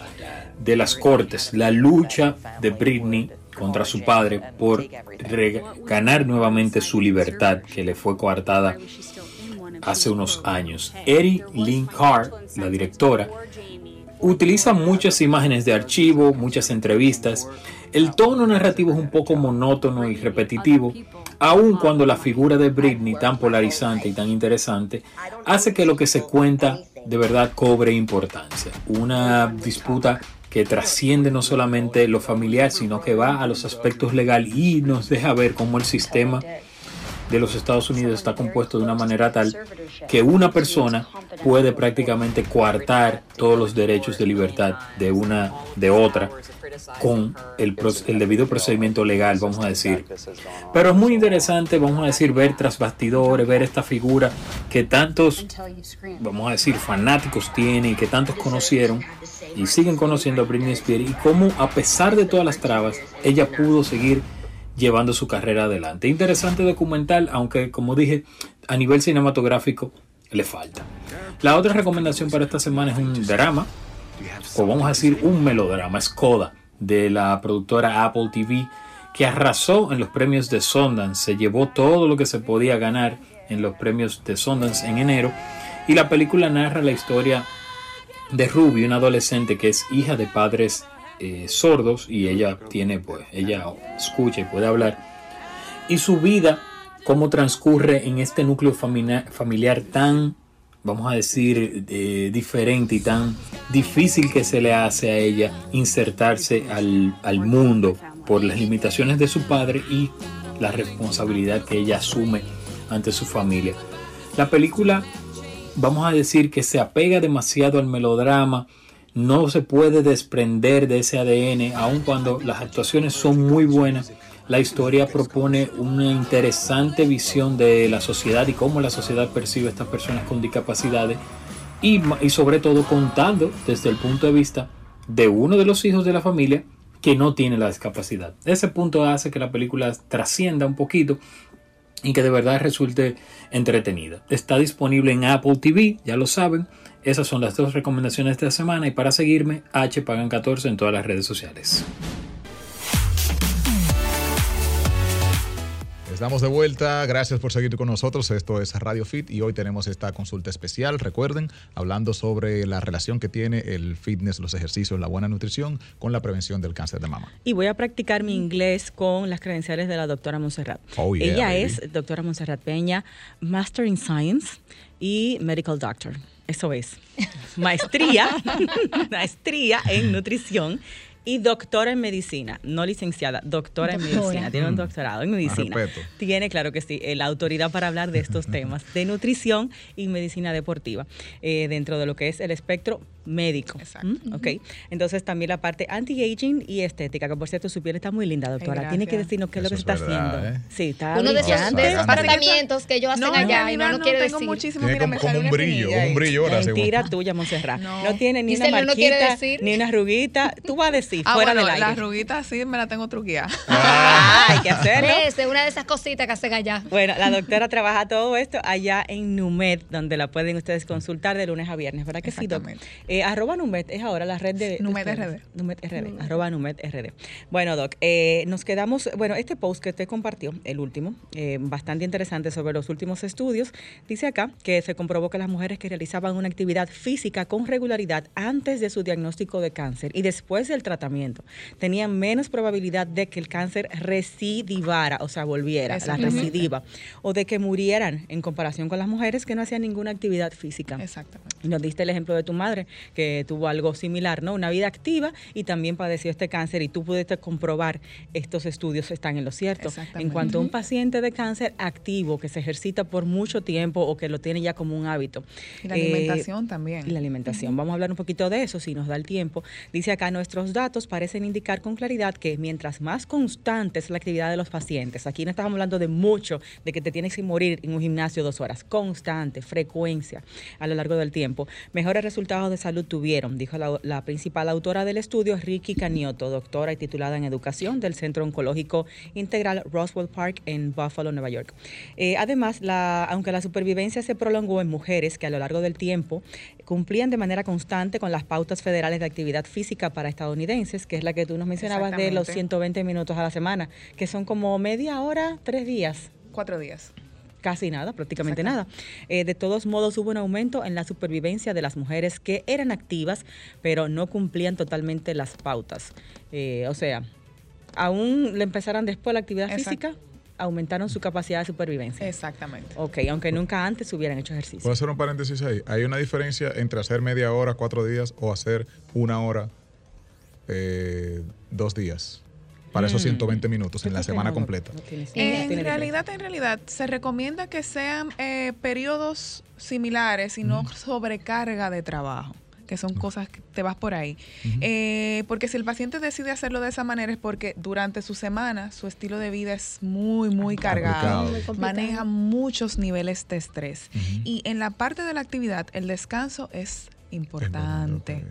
de las cortes, la lucha de Britney contra su padre por ganar nuevamente su libertad que le fue coartada hace unos años. Eddie Lynn Carr, la directora, utiliza muchas imágenes de archivo, muchas entrevistas. El tono narrativo es un poco monótono y repetitivo, aun cuando la figura de Britney, tan polarizante y tan interesante, hace que lo que se cuenta de verdad cobre importancia. Una disputa que trasciende no solamente lo familiar, sino que va a los aspectos legales y nos deja ver cómo el sistema de los Estados Unidos está compuesto de una manera tal que una persona puede prácticamente coartar todos los derechos de libertad de una de otra con el, el, debido procedimiento legal, vamos a decir. Pero es muy interesante, vamos a decir, ver tras bastidores, ver esta figura que tantos, vamos a decir, fanáticos tiene y que tantos conocieron y siguen conociendo a Britney Spears y cómo a pesar de todas las trabas, ella pudo seguir llevando su carrera adelante. Interesante documental, aunque como dije, a nivel cinematográfico le falta. La otra recomendación para esta semana es un drama, o vamos a decir un melodrama, Skoda, de la productora Apple TV, que arrasó en los premios de Sundance, se llevó todo lo que se podía ganar en los premios de Sundance en enero, y la película narra la historia de Ruby, una adolescente que es hija de padres eh, sordos y ella tiene, pues, ella escucha y puede hablar. Y su vida, cómo transcurre en este núcleo familiar, tan, vamos a decir, eh, diferente y tan difícil que se le hace a ella insertarse al, al mundo por las limitaciones de su padre y la responsabilidad que ella asume ante su familia. La película, vamos a decir que se apega demasiado al melodrama, no se puede desprender de ese ADN, aun cuando las actuaciones son muy buenas. La historia propone una interesante visión de la sociedad y cómo la sociedad percibe a estas personas con discapacidades y, y sobre todo contando desde el punto de vista de uno de los hijos de la familia que no tiene la discapacidad. Ese punto hace que la película trascienda un poquito y que de verdad resulte entretenida. Está disponible en Apple TV, ya lo saben. Esas son las dos recomendaciones de esta semana y para seguirme, H Pagan 14 en todas las redes sociales. Estamos de vuelta, gracias por seguir con nosotros. Esto es Radio Fit y hoy tenemos esta consulta especial, recuerden, hablando sobre la relación que tiene el fitness, los ejercicios, la buena nutrición con la prevención del cáncer de mama. Y voy a practicar mi inglés con las credenciales de la doctora Monserrat. Oh, Ella es doctora Monserrat Peña, Master in Science y Medical Doctor. Eso es. Maestría, maestría en nutrición y doctora en medicina, no licenciada, doctora en medicina, tiene un mm. doctorado en medicina. Tiene, claro que sí, la autoridad para hablar de estos temas de nutrición y medicina deportiva eh, dentro de lo que es el espectro médico. Exacto. ¿Mm? Ok. Entonces también la parte anti-aging y estética, que por cierto su piel está muy linda, doctora. Tiene que decirnos qué es lo que se está haciendo. ¿eh? Sí, está Uno de esos, tratamientos que yo hacen no, allá y no, no, quiere decir. Muchísimo, tiene como, como un brillo, un brillo ahora. Mentira tuya, Montserrat. No, tiene ni una marquita, ni una arruguita. Tú vas a decir ah, fuera del aire. La arruguita sí me la tengo truqueada. Ah, hay que hacerlo. Es una de esas cositas que hacen allá. Bueno, la doctora trabaja todo esto allá en Numed, donde la pueden ustedes consultar de lunes a viernes, ¿verdad que sí, Doc? Eh, arroba Numed es ahora la red de... Numed RD. Numed RD, arroba Numed RD. Bueno, Doc, eh, nos quedamos, bueno, este post que usted compartió, el último, eh, bastante interesante sobre los últimos estudios, dice acá que se comprobó que las mujeres que realizaban una actividad física con regularidad antes de su diagnóstico de cáncer y después del tratamiento tenían menos probabilidad de que el cáncer recidivara, o sea, volviera, la recidiva, o de que murieran en comparación con las mujeres que no hacían ninguna actividad física. Exactamente. Y nos diste el ejemplo de tu madre, que tuvo algo similar, ¿no? Una vida activa y también padeció este cáncer y tú pudiste comprobar estos estudios están en lo cierto. En cuanto a un paciente de cáncer activo que se ejercita por mucho tiempo o que lo tiene ya como un hábito. Y la alimentación también. Y la alimentación. Vamos a hablar un poquito de eso si nos da el tiempo. Dice acá, nuestros datos parecen indicar con claridad que mientras más constante es la actividad de los pacientes, aquí no estamos hablando de mucho, de que te tienes que morir en un gimnasio dos horas, constante, frecuencia a lo largo del tiempo, mejores resultados de salud tuvieron, dijo la, principal autora del estudio, Ricky Canioto, doctora y titulada en educación del Centro Oncológico Integral Roswell Park en Buffalo, Nueva York. Eh, además, aunque la supervivencia se prolongó en mujeres que a lo largo del tiempo cumplían de manera constante con las pautas federales de actividad física para estadounidenses, que es la que tú nos mencionabas de los 120 minutos a la semana, que son como media hora, tres días. Cuatro días Casi nada, prácticamente nada. Eh, de todos modos, hubo un aumento en la supervivencia de las mujeres que eran activas, pero no cumplían totalmente las pautas. Eh, o sea, aún le empezaran después la actividad física, aumentaron su capacidad de supervivencia. Exactamente. Ok, aunque nunca antes hubieran hecho ejercicio. ¿Puedo hacer un paréntesis ahí? Hay una diferencia entre hacer media hora, cuatro días, o hacer una hora, eh, dos días. Para esos 120 mm. minutos en la semana completa. en realidad, en realidad, se recomienda que sean eh, periodos similares y no sobrecarga de trabajo que son cosas que te vas por ahí. Eh, porque si el paciente decide hacerlo de esa manera es porque durante su semana su estilo de vida es muy, muy cargado, maneja muchos niveles de estrés. Y en la parte de la actividad, el descanso es importante.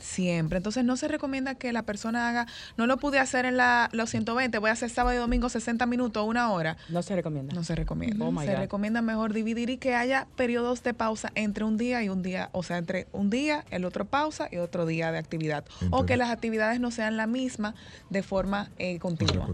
Siempre. Entonces no se recomienda que la persona haga, no lo pude hacer en la, los 120, voy a hacer sábado y domingo 60 minutos, una hora. No se recomienda. No se recomienda. Oh se recomienda mejor dividir y que haya periodos de pausa entre un día y un día, o sea, entre un día, el otro pausa y otro día de actividad. o que las actividades no sean la misma de forma eh, continua.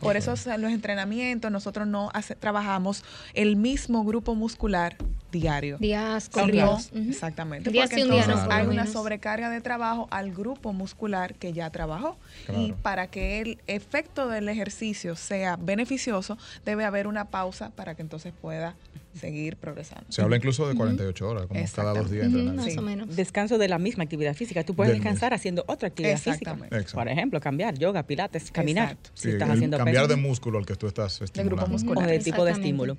Por eso los entrenamientos, nosotros no trabajamos el mismo grupo muscular diario. Días corridos. Exactamente. porque entonces hay una sobrecarga de trabajo al grupo muscular que ya trabajó. Y para que el efecto del ejercicio sea beneficioso, debe haber una pausa para que entonces pueda seguir progresando. Se habla incluso de 48 horas, como cada dos días. Más o menos. Descanso de la misma actividad física. Tú puedes descansar haciendo otra actividad física. Por ejemplo, cambiar yoga, pilates, caminar. Si estás haciendo cambiar de músculo al que tú estás estimulando. De grupo muscular. O de tipo de estímulo.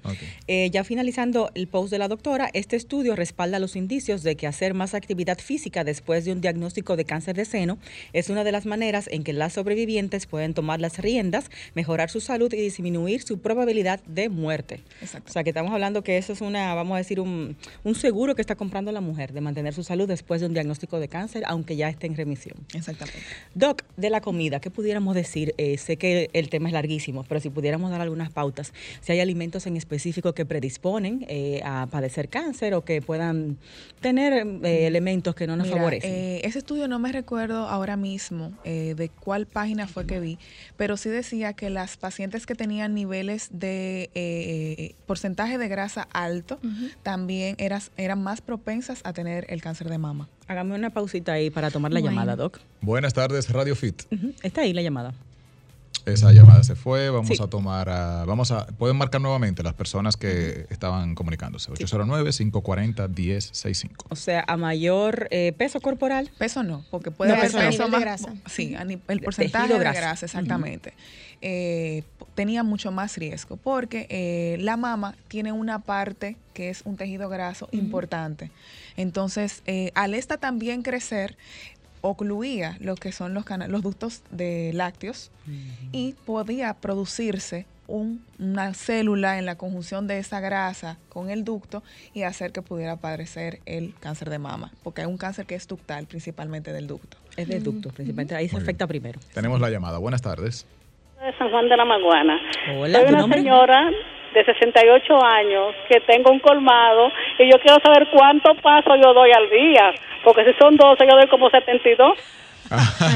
Eh, ya finalizando el post de la doctora, este estudio respalda los indicios de que hacer más actividad física después de un diagnóstico de cáncer de seno es una de las maneras en que las sobrevivientes pueden tomar las riendas, mejorar su salud y disminuir su probabilidad de muerte. O sea que estamos hablando que eso es una, vamos a decir, un, seguro que está comprando la mujer de mantener su salud después de un diagnóstico de cáncer, aunque ya esté en remisión. Exactamente. Doc, de la comida, ¿qué pudiéramos decir? Eh, sé que el tema es larguísimo, pero si pudiéramos dar algunas pautas, si hay alimentos en específico que predisponen eh, a padecer cáncer o que puedan tener eh, elementos que no nos favorecen. ese estudio no me recuerdo ahora mismo de cuál página fue que vi, pero sí decía que las pacientes que tenían niveles de porcentaje de grasa alto, también eras, eran más propensas a tener el cáncer de mama. Hágame una pausita ahí para tomar la llamada, Doc. Buenas tardes, Radio Fit. Está ahí la llamada. Esa llamada se fue. Vamos a tomar. vamos a. Pueden marcar nuevamente las personas que estaban comunicándose. 809-540-1065. O sea, a mayor eh, peso corporal. Peso no, porque puede haber peso, más. Grasa. Sí, el porcentaje de grasa, exactamente. Eh, tenía mucho más riesgo porque eh, la mama tiene una parte que es un tejido graso importante. Entonces, al esta también crecer, ocluía lo que son los, los ductos de lácteos y podía producirse una célula en la conjunción de esa grasa con el ducto y hacer que pudiera padecer el cáncer de mama, porque hay un cáncer que es ductal principalmente del ducto. Es del ducto, principalmente, ahí se afecta primero. Tenemos la llamada. Buenas tardes. De San Juan de la Maguana. Hola, Soy una señora de 68 años que tengo un colmado y yo quiero saber cuántos pasos yo doy al día, porque si son 12 yo doy como 72.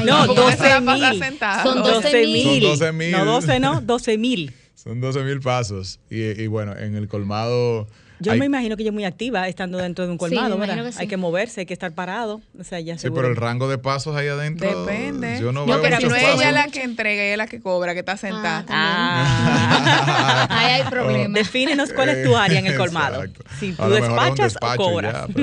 no, 12 mil. Son 12 mil. Son 12 mil. No 12, no, 12 mil. Son 12 mil pasos. Y, y bueno, en el colmado yo me imagino que ella es muy activa estando dentro de un colmado, ¿verdad? Hay que moverse, hay que estar parado. O sea, ya sí, pero el rango de pasos ahí adentro. Depende. Yo no, no pero no es ella la que entrega, ella es la que cobra, que está sentada. Ah, ahí hay problemas. Defínenos cuál es tu área en el colmado. Si tú despachas o cobras.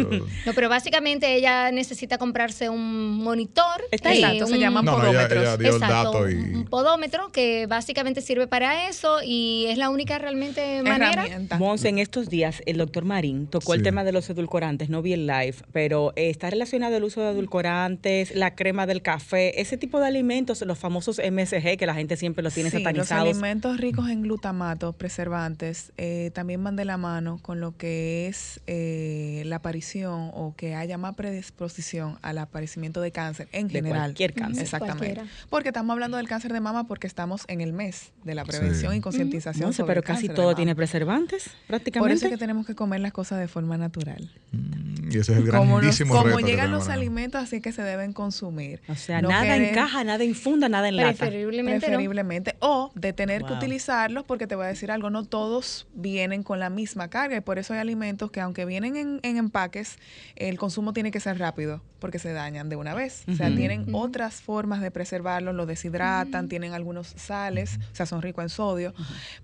No, pero básicamente ella necesita comprarse un monitor. Está ahí. Exacto, se llama podómetros. Exacto, un podómetro que básicamente sirve para eso y es la única realmente manera. Monse, en estos días el doctor Marín tocó el tema de los edulcorantes, no vi el live, pero eh, está relacionado el uso de edulcorantes, la crema del café, ese tipo de alimentos, los famosos MSG que la gente siempre los tiene sí, satanizados. Los alimentos ricos en glutamato, preservantes, eh, también van de la mano con lo que es eh, la aparición o que haya más predisposición al aparecimiento de cáncer en de general. Cualquier cáncer. Exactamente. Porque estamos hablando del cáncer de mama porque estamos en el mes de la prevención y concientización. pero casi todo tiene preservantes, prácticamente. Por eso es que tenemos que comer las cosas de forma natural. Mm, Y ese es el grandísimo Como llegan los alimentos, así que se deben consumir. O sea, nada en caja, nada en funda, nada en lata. Preferiblemente. Preferiblemente. O de tener que utilizarlos, porque te voy a decir algo, no todos vienen con la misma carga. Y por eso hay alimentos que, aunque vienen en, empaques, el consumo tiene que ser rápido, porque se dañan de una vez. O sea, tienen otras formas de preservarlos, lo deshidratan, tienen algunos sales, o sea, son ricos en sodio.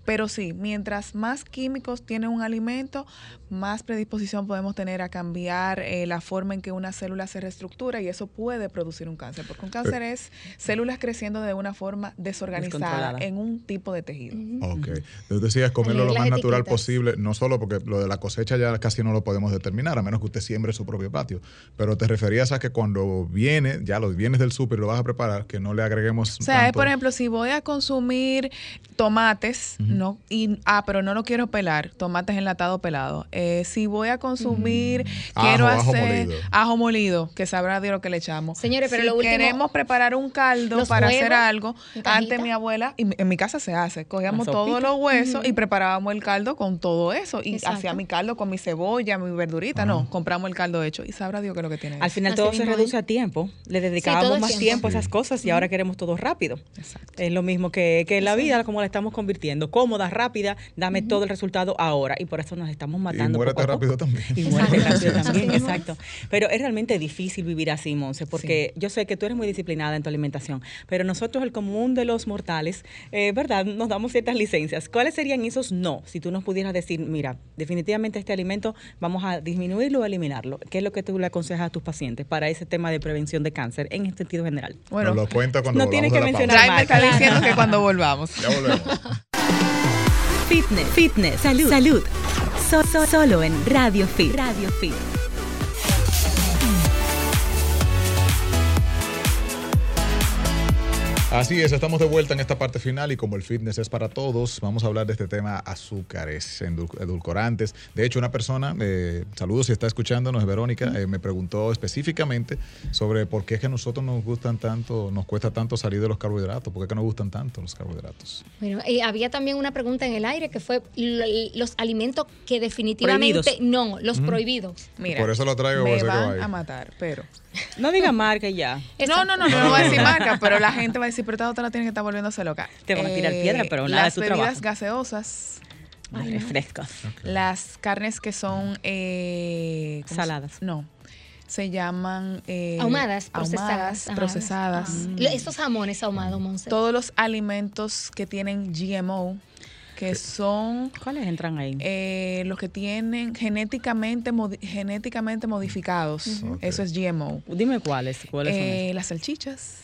Pero sí, mientras más químicos tiene un alimento, más predisposición podemos tener a cambiar eh, la forma en que una célula se reestructura y eso puede producir un cáncer, porque un cáncer es células creciendo de una forma desorganizada en un tipo de tejido. Ok. Entonces decías comerlo lo más natural posible, no solo porque lo de la cosecha ya casi no lo podemos determinar, a menos que usted siembre su propio patio, pero te referías a que cuando viene, ya los vienes del súper y lo vas a preparar, que no le agreguemos... O sea, por ejemplo, si voy a consumir tomates, no y ah, pero no lo quiero pelar, tomates enlatados pelados. Eh, si voy a consumir, mm. quiero hacer ajo molido. que sabrá de lo que le echamos. Señores, pero si lo último, queremos preparar un caldo para hacer algo, antes mi abuela, y en mi casa se hace, cogíamos todos los huesos y preparábamos el caldo con todo eso. Y hacía mi caldo con mi cebolla, mi verdurita. No, compramos el caldo hecho. Y sabrá Dios que lo que tiene. Al final todo se reduce a tiempo. Le dedicábamos más tiempo. a esas cosas y ahora queremos todo rápido. Es lo mismo que, que en la vida, como la estamos convirtiendo. Cómoda, rápida, dame todo el resultado ahora. Y por eso nos estamos matando. Y muérete rápido también. Y muérete rápido también, exacto. Pero es realmente difícil vivir así, Monse, porque yo sé que tú eres muy disciplinada en tu alimentación, pero nosotros, el común de los mortales, eh, ¿verdad? Nos damos ciertas licencias. ¿Cuáles serían esos no? Si tú nos pudieras decir, mira, definitivamente este alimento vamos a disminuirlo o eliminarlo. ¿Qué es lo que tú le aconsejas a tus pacientes para ese tema de prevención de cáncer en este sentido general? Bueno, lo cuenta cuando no tienes que mencionar. me está diciendo que cuando volvamos. Ya volvemos. Fitness, fitness, salud, salud. Solo en Radio Fit. Radio Fit. Así es, estamos de vuelta en esta parte final y como el fitness es para todos, vamos a hablar de este tema azúcares, edulcorantes. De hecho, una persona, eh, saludos si está escuchándonos, Verónica, eh, me preguntó específicamente sobre por qué es que a nosotros nos gustan tanto, nos cuesta tanto salir de los carbohidratos, por qué es que nos gustan tanto los carbohidratos. Bueno, y había también una pregunta en el aire que fue los alimentos que definitivamente no, los prohibidos. Mira, por eso lo traigo. Me van a matar, pero no diga marca ya. No, no, no, no, no voy a decir marca, pero la gente va a decir, pero esta otra tiene que estar volviéndose loca. Te van a tirar piedra, pero nada Las de su bebidas gaseosas. Ay, refrescos. Las carnes que son eh, saladas. No. Se llaman eh, ahumadas, procesadas. procesadas. Ah. Estos jamones ahumados, Monse. Todos los alimentos que tienen GMO, que son... ¿Cuáles entran ahí? Eh, los que tienen genéticamente, genéticamente modificados. Eso es GMO. Dime cuáles. ¿Cuáles son eh, Las salchichas.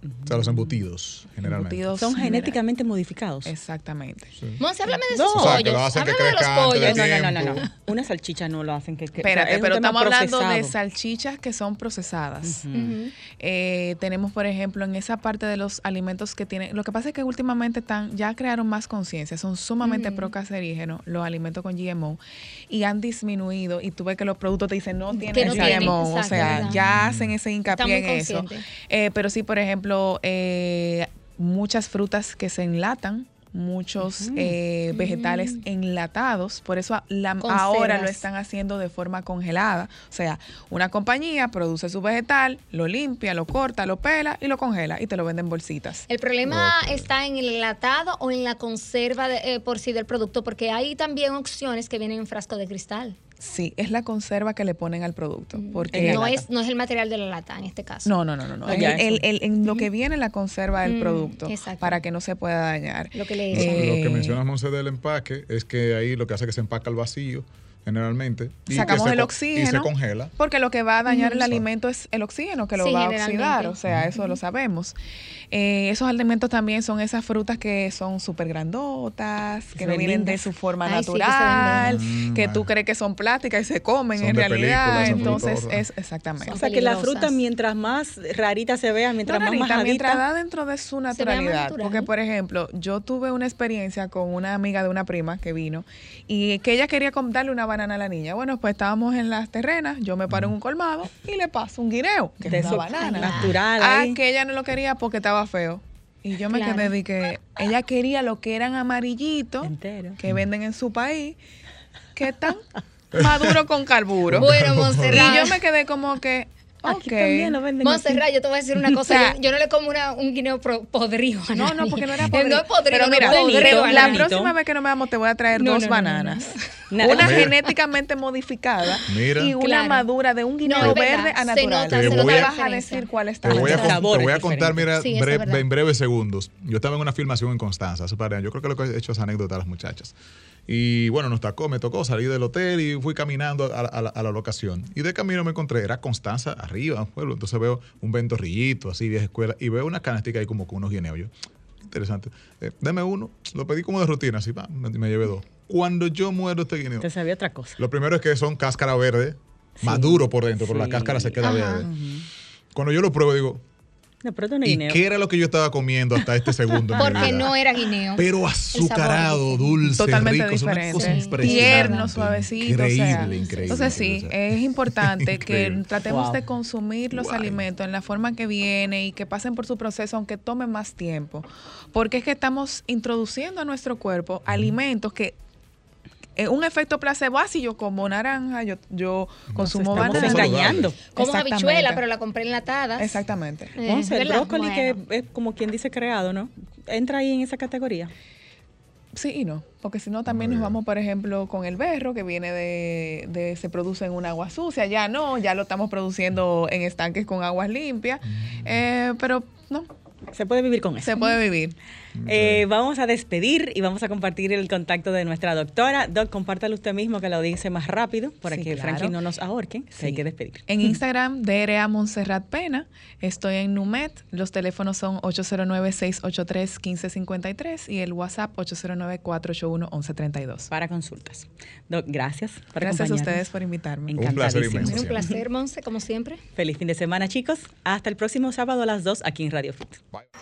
O sea, los embutidos, generalmente. Son genéticamente modificados. Exactamente. Sí. háblame de esos no. pollos. que lo hacen que de los pollos. No, no, no, no, Una salchicha no lo hacen que... que Espérate, pero estamos hablando de salchichas que son procesadas. eh, tenemos, por ejemplo, en esa parte de los alimentos que tienen... Lo que pasa es que últimamente están, ya crearon más conciencia. Son sumamente procancerígenos los alimentos con GMO y han disminuido. Y tú ves que los productos te dicen no tienen GMO. o sea, ya hacen ese hincapié en eso. Eh, pero sí, por ejemplo, eh, muchas frutas que se enlatan, muchos eh, vegetales enlatados, por eso ahora lo están haciendo de forma congelada. O sea, una compañía produce su vegetal, lo limpia, lo corta, lo pela y lo congela y te lo vende en bolsitas. El problema está en el enlatado o en la conserva eh, por sí del producto, porque hay también opciones que vienen en frasco de cristal. Sí, es la conserva que le ponen al producto. Mm. Porque no es, no es el material de la lata en este caso. No, no, no, no. en lo que viene la conserva del mm, producto para que no se pueda dañar. Lo que le eh, Lo que mencionas, Monse, del empaque es que ahí lo que hace es que se empaca al vacío generalmente. Sacamos el oxígeno. Y se congela. Porque lo que va a dañar el alimento es el oxígeno, que lo va a oxidar. O sea, eso lo sabemos. Eh, esos alimentos también son esas frutas que son súper grandotas, que no vienen de su forma natural, que, tú crees que son plásticas y se comen en realidad. Entonces, es exactamente. o sea, que la fruta, mientras más rarita se vea, mientras más majadita, mientras da dentro de su naturalidad. Porque, por ejemplo, yo tuve una experiencia con una amiga de una prima que vino y que ella quería darle una banana a la niña. Bueno, pues estábamos en las terrenas, yo me paro en un colmado y le paso un guineo, que es una banana. Natural. Ah, que ella no lo quería porque estaba feo. Y yo me quedé de que ella quería lo que eran amarillitos que venden en su país, que están maduro con carburo. Bueno, Monserrat. Y yo me quedé como que, Aquí también lo venden. Monserrat, yo te voy a decir una cosa. yo, no le como una, un guineo podrido. no, no, porque no era podrido. No es podrido, Pero mira, podrido, la próxima vez que nos veamos te voy a traer dos bananas. una genéticamente modificada y una madura de un guineo verde a natural. Te voy a, a decir cuál está. Te voy a, te voy a contar, mira, en breves segundos. Yo estaba en una filmación en Constanza hace par Yo creo que lo que he hecho es anécdota a las muchachas. Y bueno, nos tocó, me tocó salir del hotel y fui caminando a, la, locación. Y de camino me encontré, era Constanza arriba, pueblo. Entonces veo un ventorrillito, así, vieja escuela, y veo una canastica ahí como con unos guineos. Yo, interesante. Eh, deme uno, lo pedí como de rutina, así, pa, me, llevé dos. Cuando yo muero este guineo. Te sabía otra cosa. Lo primero es que son cáscara verde, maduro por dentro, pero la cáscara se queda verde. Cuando yo lo pruebo, digo, ¿Y qué era lo que yo estaba comiendo hasta este segundo? Porque no era guineo. Pero azucarado, dulce, Totalmente rico, diferente. Tierno, suavecito. Increíble, increíble. Entonces sí, es importante que tratemos de consumir los alimentos en la forma que viene y que pasen por su proceso, aunque tome más tiempo. Porque es que estamos introduciendo a nuestro cuerpo alimentos que eh, un efecto placebo, así yo como naranja, yo, yo consumo banana. engañando. Como habichuela, pero la compré enlatada. Exactamente. Eh, el brócoli que es como quien dice creado, ¿no? ¿Entra ahí en esa categoría? Sí y no, porque si no también nos vamos, por ejemplo, con el berro que viene de, de, se produce en un agua sucia, ya no, ya lo estamos produciendo en estanques con aguas limpias, mm. eh, pero no, se puede vivir con eso. Se puede vivir. Eh, vamos a despedir y vamos a compartir el contacto de nuestra doctora. Doc, compártalo usted mismo que lo dice más rápido para que Frankie no nos ahorque. hay que despedir. En Instagram, DRA Montserrat Pena. Estoy en Numet. Los teléfonos son 809-683-1553 y el WhatsApp 809-481-1132. Para consultas. Doc, gracias por Gracias a ustedes por invitarme. Un placer Un placer, Monse, como siempre. Feliz fin de semana, chicos. Hasta el próximo sábado a las 2 aquí en Radio Fit. Bye.